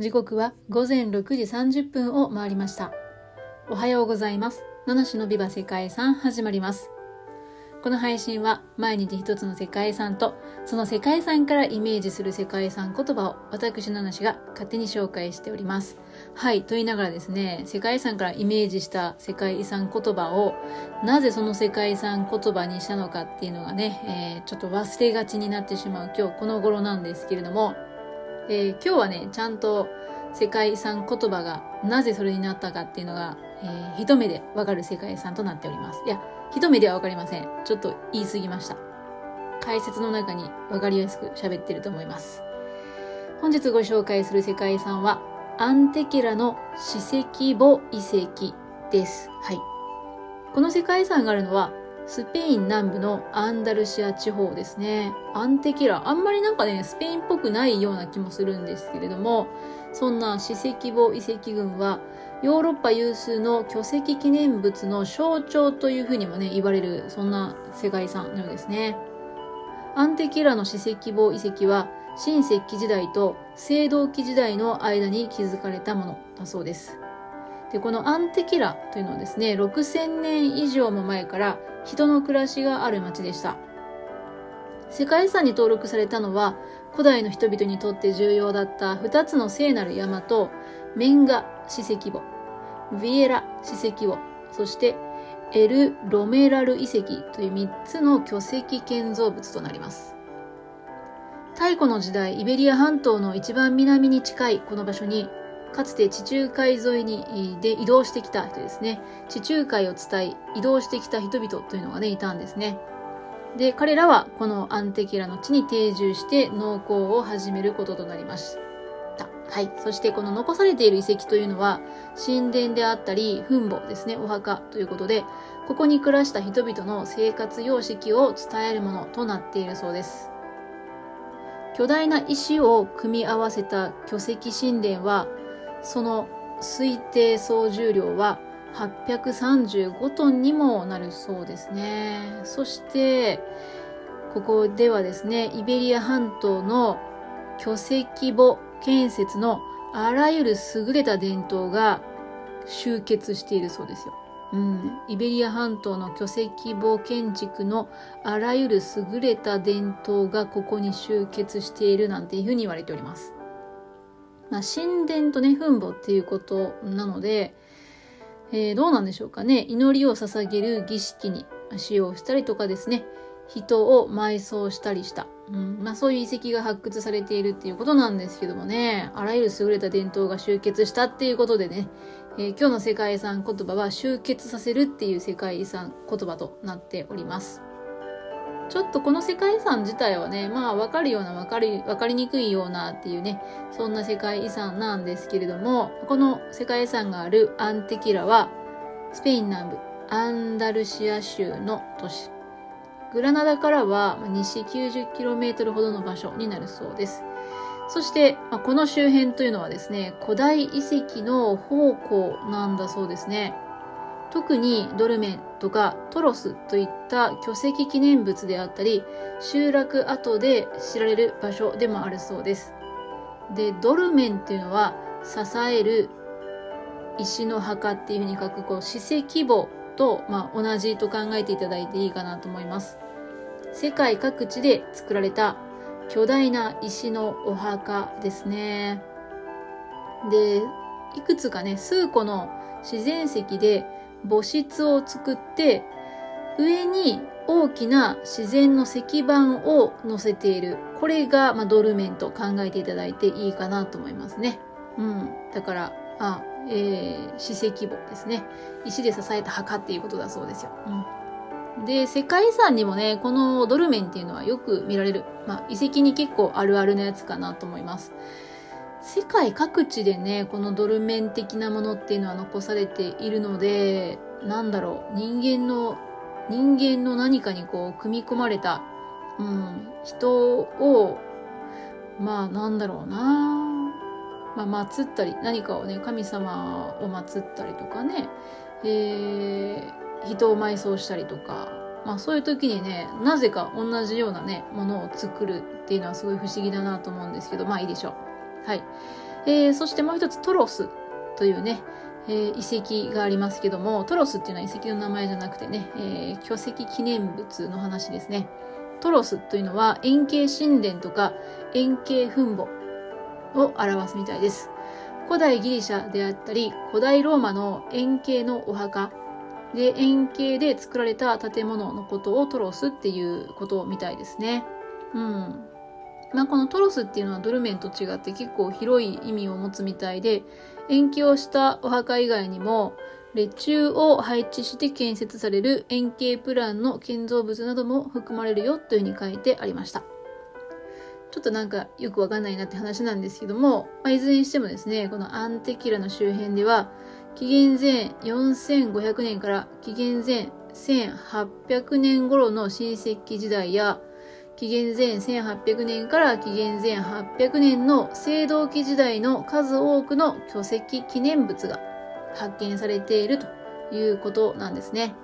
時刻は午前6時30分を回りました。おはようございます。七種のビバ世界遺産始まります。この配信は毎日一つの世界遺産とその世界遺産からイメージする世界遺産言葉を私七種が勝手に紹介しております。はい、と言いながらですね、世界遺産からイメージした世界遺産言葉をなぜその世界遺産言葉にしたのかっていうのがね、えー、ちょっと忘れがちになってしまう今日この頃なんですけれども、えー、今日はね、ちゃんと世界遺産言葉がなぜそれになったかっていうのが、えー、一目でわかる世界遺産となっております。いや、一目ではわかりません。ちょっと言い過ぎました。解説の中にわかりやすく喋ってると思います。本日ご紹介する世界遺産は、アンテケラの史跡墓遺跡です。はい。この世界遺産があるのは、スペイン南部のアンダルシア地方ですね。アンテキラ。あんまりなんかね、スペインっぽくないような気もするんですけれども、そんな史跡墓遺跡群は、ヨーロッパ有数の巨石記念物の象徴というふうにもね、言われる、そんな世界遺産のようですね。アンテキラの史跡墓遺跡は、新石器時代と青銅器時代の間に築かれたものだそうです。で、このアンテキラというのはですね、6000年以上も前から人の暮らしがある町でした。世界遺産に登録されたのは、古代の人々にとって重要だった2つの聖なる山と、メンガ史跡墓、ビエラ史跡墓、そしてエル・ロメラル遺跡という3つの巨石建造物となります。太古の時代、イベリア半島の一番南に近いこの場所に、かつて地中海沿いにで移動してきた人ですね。地中海を伝え移動してきた人々というのがね、いたんですね。で、彼らはこのアンテキラの地に定住して農耕を始めることとなりました。はい。そしてこの残されている遺跡というのは、神殿であったり、墳墓ですね、お墓ということで、ここに暮らした人々の生活様式を伝えるものとなっているそうです。巨大な石を組み合わせた巨石神殿は、その推定総重量は835トンにもなるそうですね。そして、ここではですね、イベリア半島の巨石墓建設のあらゆる優れた伝統が集結しているそうですよ。うん、イベリア半島の巨石墓建築のあらゆる優れた伝統がここに集結しているなんていうふうに言われております。まあ、神殿とね、墳墓っていうことなので、えー、どうなんでしょうかね。祈りを捧げる儀式に使用したりとかですね。人を埋葬したりした。うん、まあそういう遺跡が発掘されているっていうことなんですけどもね。あらゆる優れた伝統が集結したっていうことでね。えー、今日の世界遺産言葉は集結させるっていう世界遺産言葉となっております。ちょっとこの世界遺産自体はね、まあ分かるような分かり、分かりにくいようなっていうね、そんな世界遺産なんですけれども、この世界遺産があるアンテキラは、スペイン南部アンダルシア州の都市。グラナダからは西 90km ほどの場所になるそうです。そして、この周辺というのはですね、古代遺跡の宝庫なんだそうですね。特にドルメンとかトロスといった巨石記念物であったり、集落跡で知られる場所でもあるそうです。で、ドルメンっていうのは支える石の墓っていうふうに書く、こう、史跡墓と、まあ、同じと考えていただいていいかなと思います。世界各地で作られた巨大な石のお墓ですね。で、いくつかね、数個の自然石で墓室を作って、上に大きな自然の石板を乗せている。これが、まあ、ドルメンと考えていただいていいかなと思いますね。うん。だから、あ、えー、史跡墓ですね。石で支えた墓っていうことだそうですよ。うん。で、世界遺産にもね、このドルメンっていうのはよく見られる。まあ、遺跡に結構あるあるなやつかなと思います。世界各地でね、このドルメン的なものっていうのは残されているので、なんだろう、人間の、人間の何かにこう、組み込まれた、うん、人を、まあ、なんだろうな。まあ、祀ったり、何かをね、神様を祀ったりとかね、えー、人を埋葬したりとか、まあそういう時にね、なぜか同じようなね、ものを作るっていうのはすごい不思議だなと思うんですけど、まあいいでしょう。はい。えー、そしてもう一つトロスというね、えー、遺跡がありますけども、トロスっていうのは遺跡の名前じゃなくてね、えー、巨石記念物の話ですね。トロスというのは円形神殿とか円形墳墓を表すみたいです。古代ギリシャであったり、古代ローマの円形のお墓で円形で作られた建物のことをトロスっていうことみたいですね。うん。まあ、このトロスっていうのはドルメンと違って結構広い意味を持つみたいで、延期をしたお墓以外にも、列柱を配置して建設される円形プランの建造物なども含まれるよというふうに書いてありました。ちょっとなんかよくわかんないなって話なんですけども、まあ、いずれにしてもですね、このアンテキラの周辺では、紀元前4500年から紀元前1800年頃の新石器時代や、紀元前1800年から紀元前800年の青銅器時代の数多くの巨石記念物が発見されているということなんですね。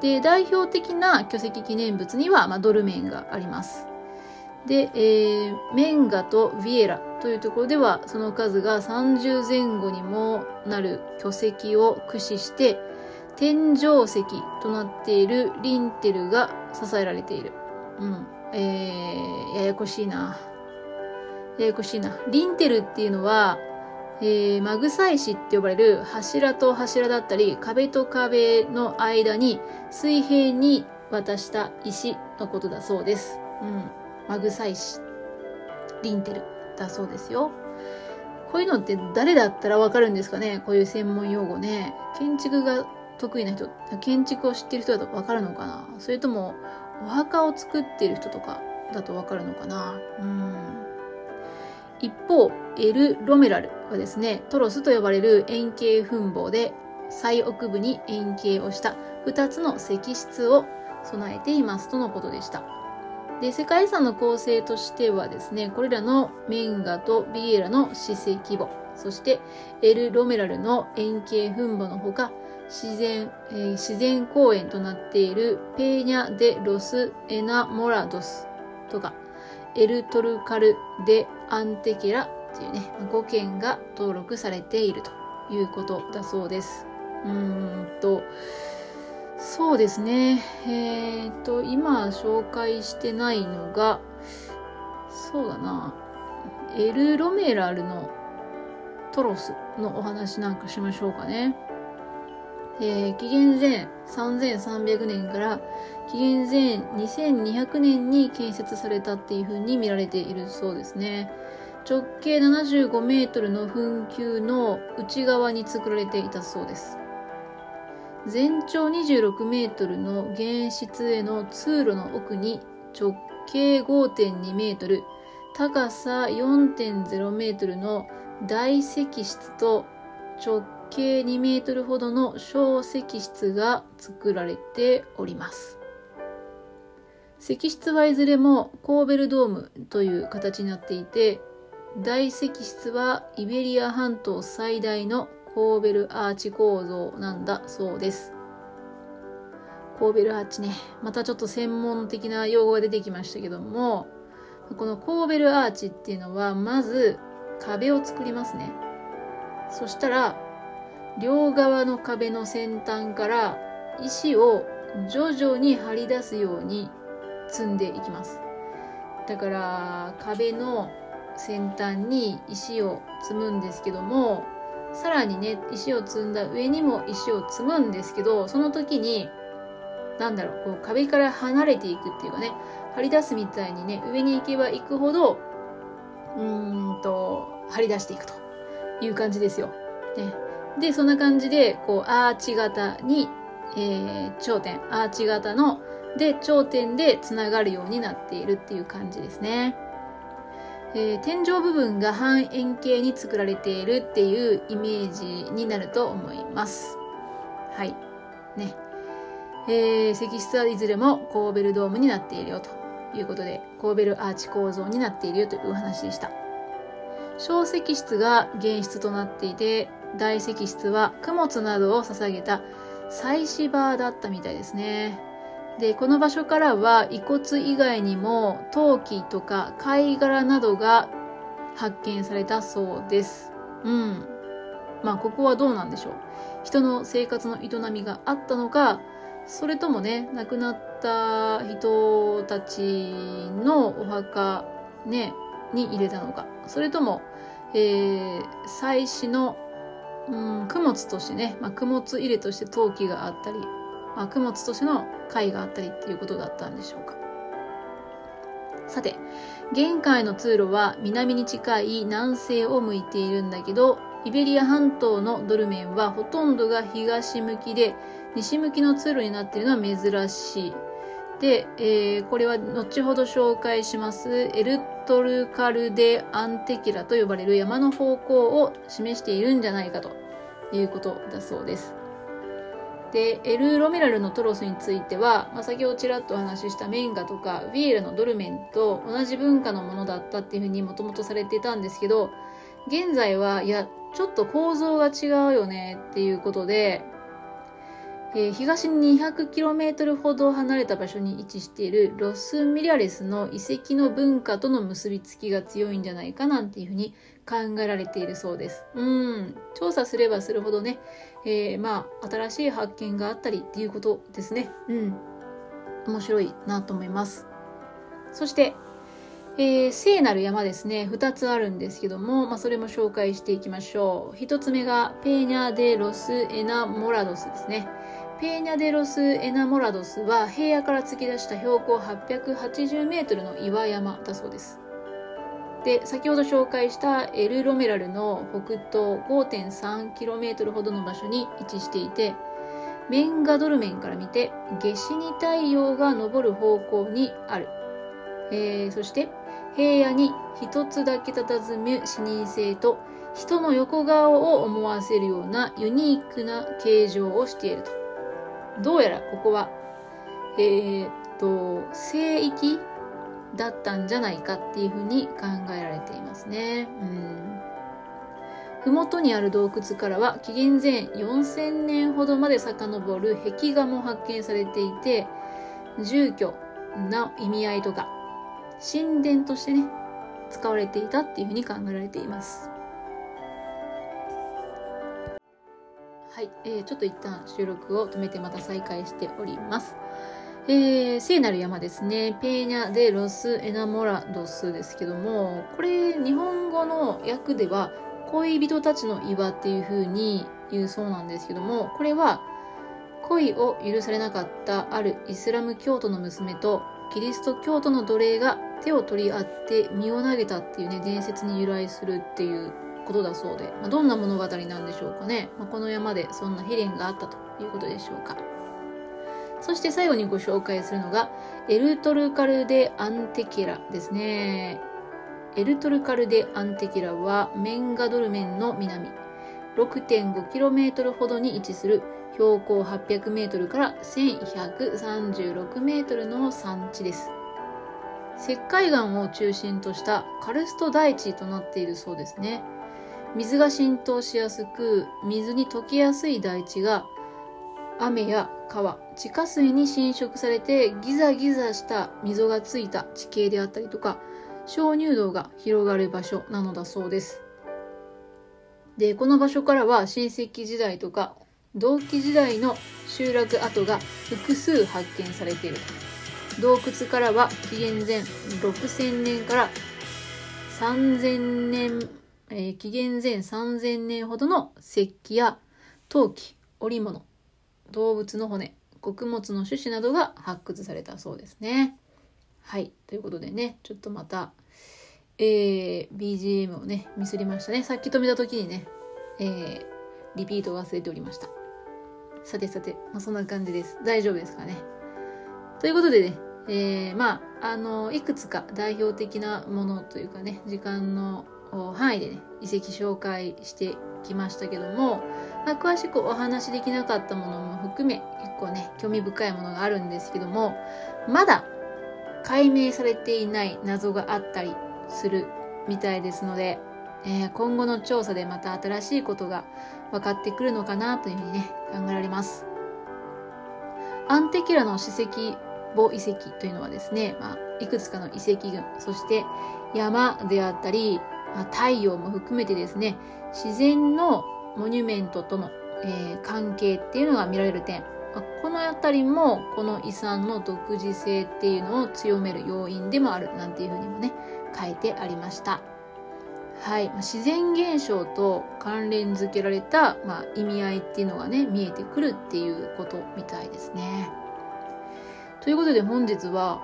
で、代表的な巨石記念物には、まあ、ドルメンがあります。で、えー、メンガとビエラというところでは、その数が30前後にもなる巨石を駆使して、天井石となっているリンテルが支えられている。うん。えー、ややこしいな。ややこしいな。リンテルっていうのは、えー、マグサ石って呼ばれる柱と柱だったり、壁と壁の間に水平に渡した石のことだそうです。うん。マグサ石。リンテルだそうですよ。こういうのって誰だったらわかるんですかね？こういう専門用語ね。建築が得意な人、建築を知ってる人だとわかるのかな？それとも、お墓を作ってる人とかだとわかるのかな？うん。一方、エル・ロメラルはですね、トロスと呼ばれる円形墳墓で最奥部に円形をした2つの石室を備えていますとのことでした。で、世界遺産の構成としてはですね、これらのメンガとビエラの史跡墓、そしてエル・ロメラルの円形墳墓のほか、自然、えー、自然公園となっているペーニャ・デ・ロス・エナモラドスとか、エル・トルカル・デ・アンテケラっていうね、5件が登録されているということだそうです。うーんと、そうですね。えっ、と、今紹介してないのが、そうだな。エル・ロメラルのトロスのお話なんかしましょうかね。えー、紀元前3300年から紀元前2200年に建設されたっていう風に見られているそうですね。直径75メートルの墳丘の内側に作られていたそうです。全長26メートルの原室への通路の奥に直径5.2メートル、高さ4.0メートルの大石室と直径2メートルほどの小石室が作られております。石室はいずれもコーベルドームという形になっていて、大石室はイベリア半島最大のコーベルアーチ構造なんだそうです。コーベルアーチね、またちょっと専門的な用語が出てきましたけども、このコーベルアーチっていうのは、まず壁を作りますね。そしたら、両側の壁の先端から石を徐々に張り出すように積んでいきます。だから壁の先端に石を積むんですけども、さらにね、石を積んだ上にも石を積むんですけど、その時に、なんだろう、こう壁から離れていくっていうかね、張り出すみたいにね、上に行けば行くほど、うーんと、張り出していくという感じですよ。ね、で、そんな感じで、こう、アーチ型に、えー、頂点、アーチ型の、で、頂点で繋がるようになっているっていう感じですね。えー、天井部分が半円形に作られているっていうイメージになると思います。はい。ね。えー、石室はいずれもコーベルドームになっているよということで、コーベルアーチ構造になっているよというお話でした。小石室が原室となっていて、大石室は供物などを捧げた祭祀場だったみたいですね。で、この場所からは遺骨以外にも陶器とか貝殻などが、発見されたそうです。うん。まあここはどうなんでしょう。人の生活の営みがあったのか、それともね、亡くなった人たちのお墓ね、に入れたのか。それとも、えー、祭祀の、うん、供物としてね、まあ、供物入れとして陶器があったり、まあ、供物としての貝があったりっていうことだったんでしょうか。さて、玄関の通路は南に近い南西を向いているんだけど、イベリア半島のドルメンはほとんどが東向きで、西向きの通路になっているのは珍しい。で、えー、これは後ほど紹介しますエル・トルカル・デ・アンテケラと呼ばれる山の方向を示しているんじゃないかということだそうです。で、エル・ロメラルのトロスについては、まあ、先ほどちらっとお話ししたメンガとかヴィエラのドルメンと同じ文化のものだったっていうふうにもともとされていたんですけど、現在は、いや、ちょっと構造が違うよねっていうことで、えー、東に 200km ほど離れた場所に位置しているロス・ミラレスの遺跡の文化との結びつきが強いんじゃないかなんていうふうに考えられているそうです。うん。調査すればするほどね、えー、まあ、新しい発見があったりっていうことですね。うん。面白いなと思います。そして、えー、聖なる山ですね、2つあるんですけども、まあ、それも紹介していきましょう。1つ目が、ペーニャ・デ・ロス・エナモラドスですね。ペーニャ・デ・ロス・エナモラドスは平野から突き出した標高880メートルの岩山だそうです。で、先ほど紹介したエル・ロメラルの北東 5.3km ほどの場所に位置していて、メンガドルメンから見て、夏至に太陽が昇る方向にある。えー、そして、平野に一つだけ佇む視認性と人の横顔を思わせるようなユニークな形状をしていると。どうやらここは、えー、っと、聖域だったんじゃないかっていうふうに考えられていますね。うん。麓にある洞窟からは紀元前4000年ほどまで遡る壁画も発見されていて、住居の意味合いとか、神殿としてね、使われていたっていうふうに考えられています。えー、ちょっと一旦収録を止めてまた再開しております。えー、聖なる山ですね。ペーニャ・デ・ロス・エナモラドスですけども、これ、日本語の訳では、恋人たちの岩っていう風に言うそうなんですけども、これは、恋を許されなかったあるイスラム教徒の娘とキリスト教徒の奴隷が手を取り合って身を投げたっていうね、伝説に由来するっていうことだそうで、まあ、どんな物語なんでしょうかね。まあ、この山でそんな悲恋があったということでしょうか。そして最後にご紹介するのが、エルトルカルデ・アンテキラですね。エルトルカルデ・アンテキラはメンガドルメンの南、6.5km ほどに位置する標高 800m から 1136m の山地です。石灰岩を中心としたカルスト大地となっているそうですね。水が浸透しやすく、水に溶けやすい大地が、雨や川、地下水に浸食されてギザギザした溝がついた地形であったりとか、鍾乳洞が広がる場所なのだそうです。で、この場所からは新石器時代とか銅器時代の集落跡が複数発見されている洞窟からは紀元前6000年から3000年えー、紀元前3000年ほどの石器や陶器、織物、動物の骨、穀物の種子などが発掘されたそうですね。はい。ということでね、ちょっとまた、えー、BGM をね、ミスりましたね。さっき止めた時にね、えー、リピートを忘れておりました。さてさて、まあ、そんな感じです。大丈夫ですかね。ということでね、えー、まあ、あの、いくつか代表的なものというかね、時間の範囲でね、遺跡紹介してきましたけども、まあ、詳しくお話しできなかったものも含め、結構ね、興味深いものがあるんですけども、まだ解明されていない謎があったりするみたいですので、えー、今後の調査でまた新しいことが分かってくるのかなというふうにね、考えられます。アンテキラの史跡母遺跡というのはですね、まあ、いくつかの遺跡群、そして山であったり、ま、太陽も含めてですね、自然のモニュメントとの、えー、関係っていうのが見られる点。ま、この辺りも、この遺産の独自性っていうのを強める要因でもあるなんていうふうにもね、書いてありました。はい、自然現象と関連づけられた、まあ、意味合いっていうのがね見えてくるっていうことみたいですね。ということで本日は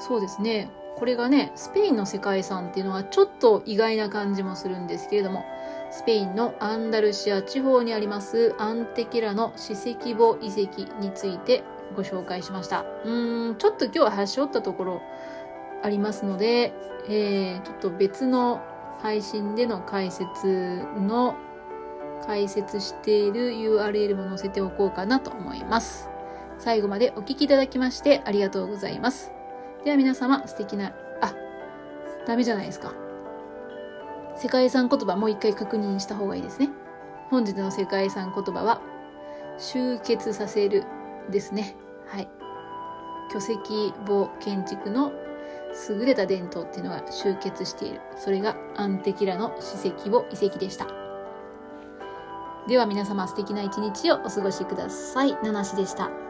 そうですねこれがねスペインの世界遺産っていうのはちょっと意外な感じもするんですけれどもスペインのアンダルシア地方にありますアンテケラの史跡墓遺跡についてご紹介しました。うーんちょっと今日は端折ったところありますので、えー、ちょっと別の配信での解説の解説している URL も載せておこうかなと思います。最後までお聴きいただきましてありがとうございます。では皆様素敵な、あ、ダメじゃないですか。世界遺産言葉もう一回確認した方がいいですね。本日の世界遺産言葉は、集結させるですね。はい。巨石墓建築の優れた伝統っていうのが集結している。それがアンテキラの史跡を遺跡でした。では皆様素敵な一日をお過ごしください。ナナシでした。